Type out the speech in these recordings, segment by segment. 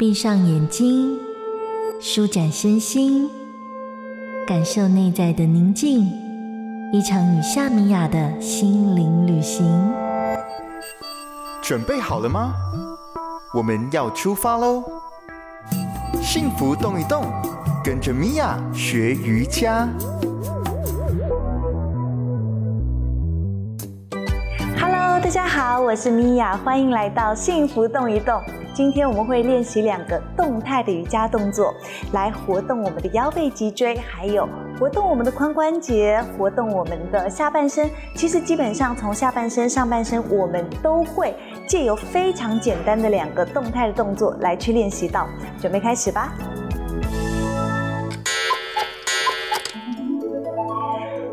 闭上眼睛，舒展身心，感受内在的宁静。一场与夏米雅的心灵旅行。准备好了吗？我们要出发喽！幸福动一动，跟着米娅学瑜伽。Hello，大家好，我是米娅，欢迎来到幸福动一动。今天我们会练习两个动态的瑜伽动作，来活动我们的腰背脊椎，还有活动我们的髋关节，活动我们的下半身。其实基本上从下半身、上半身，我们都会借由非常简单的两个动态的动作来去练习到。准备开始吧。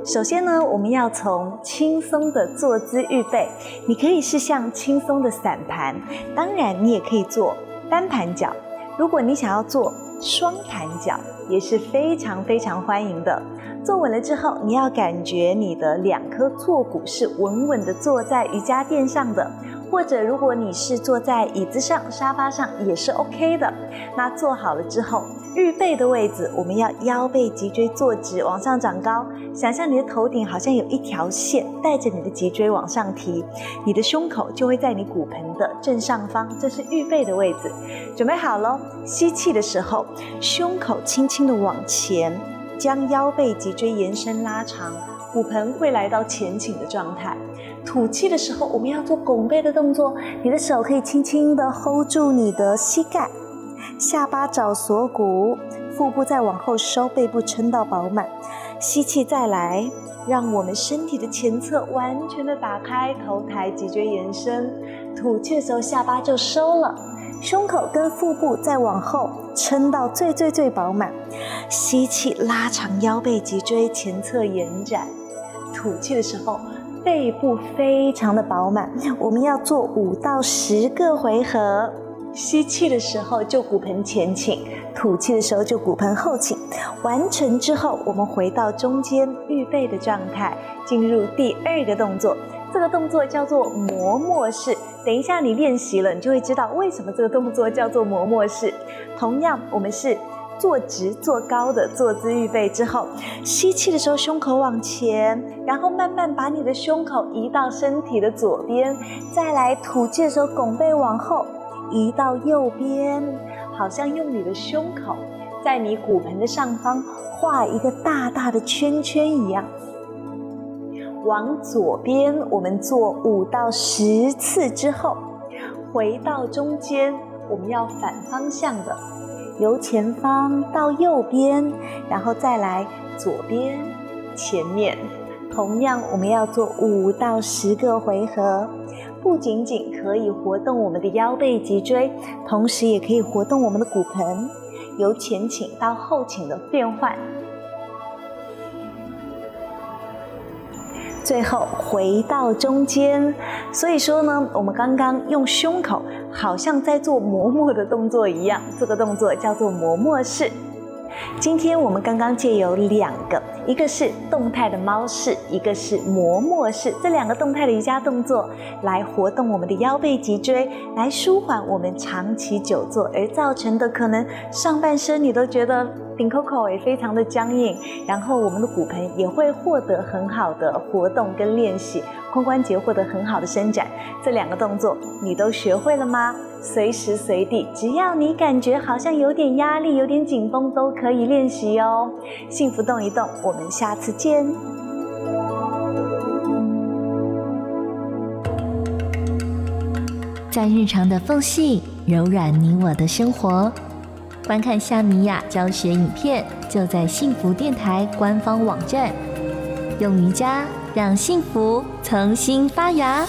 首先呢，我们要从轻松的坐姿预备。你可以是像轻松的散盘，当然你也可以做单盘脚。如果你想要做双盘脚，也是非常非常欢迎的。坐稳了之后，你要感觉你的两颗坐骨是稳稳的坐在瑜伽垫上的。或者，如果你是坐在椅子上、沙发上，也是 OK 的。那坐好了之后，预备的位置，我们要腰背脊椎坐直，往上长高。想象你的头顶好像有一条线带着你的脊椎往上提，你的胸口就会在你骨盆的正上方，这是预备的位置。准备好喽！吸气的时候，胸口轻轻的往前，将腰背脊椎延伸拉长，骨盆会来到前倾的状态。吐气的时候，我们要做拱背的动作。你的手可以轻轻的 hold 住你的膝盖，下巴找锁骨，腹部再往后收，背部撑到饱满。吸气再来，让我们身体的前侧完全的打开，头抬，脊椎延伸。吐气的时候，下巴就收了，胸口跟腹部再往后撑到最最最饱满。吸气，拉长腰背脊椎，前侧延展。吐气的时候。背部非常的饱满，我们要做五到十个回合。吸气的时候就骨盆前倾，吐气的时候就骨盆后倾。完成之后，我们回到中间预备的状态，进入第二个动作。这个动作叫做磨墨式。等一下你练习了，你就会知道为什么这个动作叫做磨墨式。同样，我们是。坐直坐高的坐姿预备之后，吸气的时候胸口往前，然后慢慢把你的胸口移到身体的左边，再来吐气的时候拱背往后移到右边，好像用你的胸口在你骨盆的上方画一个大大的圈圈一样。往左边我们做五到十次之后，回到中间，我们要反方向的。由前方到右边，然后再来左边、前面，同样我们要做五到十个回合。不仅仅可以活动我们的腰背脊椎，同时也可以活动我们的骨盆，由前倾到后倾的变换。最后回到中间，所以说呢，我们刚刚用胸口好像在做磨墨的动作一样，这个动作叫做磨墨式。今天我们刚刚借由两个，一个是动态的猫式，一个是磨墨式，这两个动态的瑜伽动作来活动我们的腰背脊椎，来舒缓我们长期久坐而造成的可能上半身你都觉得顶扣扣也非常的僵硬，然后我们的骨盆也会获得很好的活动跟练习，髋关节获得很好的伸展。这两个动作你都学会了吗？随时随地，只要你感觉好像有点压力、有点紧绷，都可以练习哦。幸福动一动，我们下次见。在日常的缝隙，柔软你我的生活。观看夏米雅教学影片，就在幸福电台官方网站。用瑜伽让幸福重新发芽。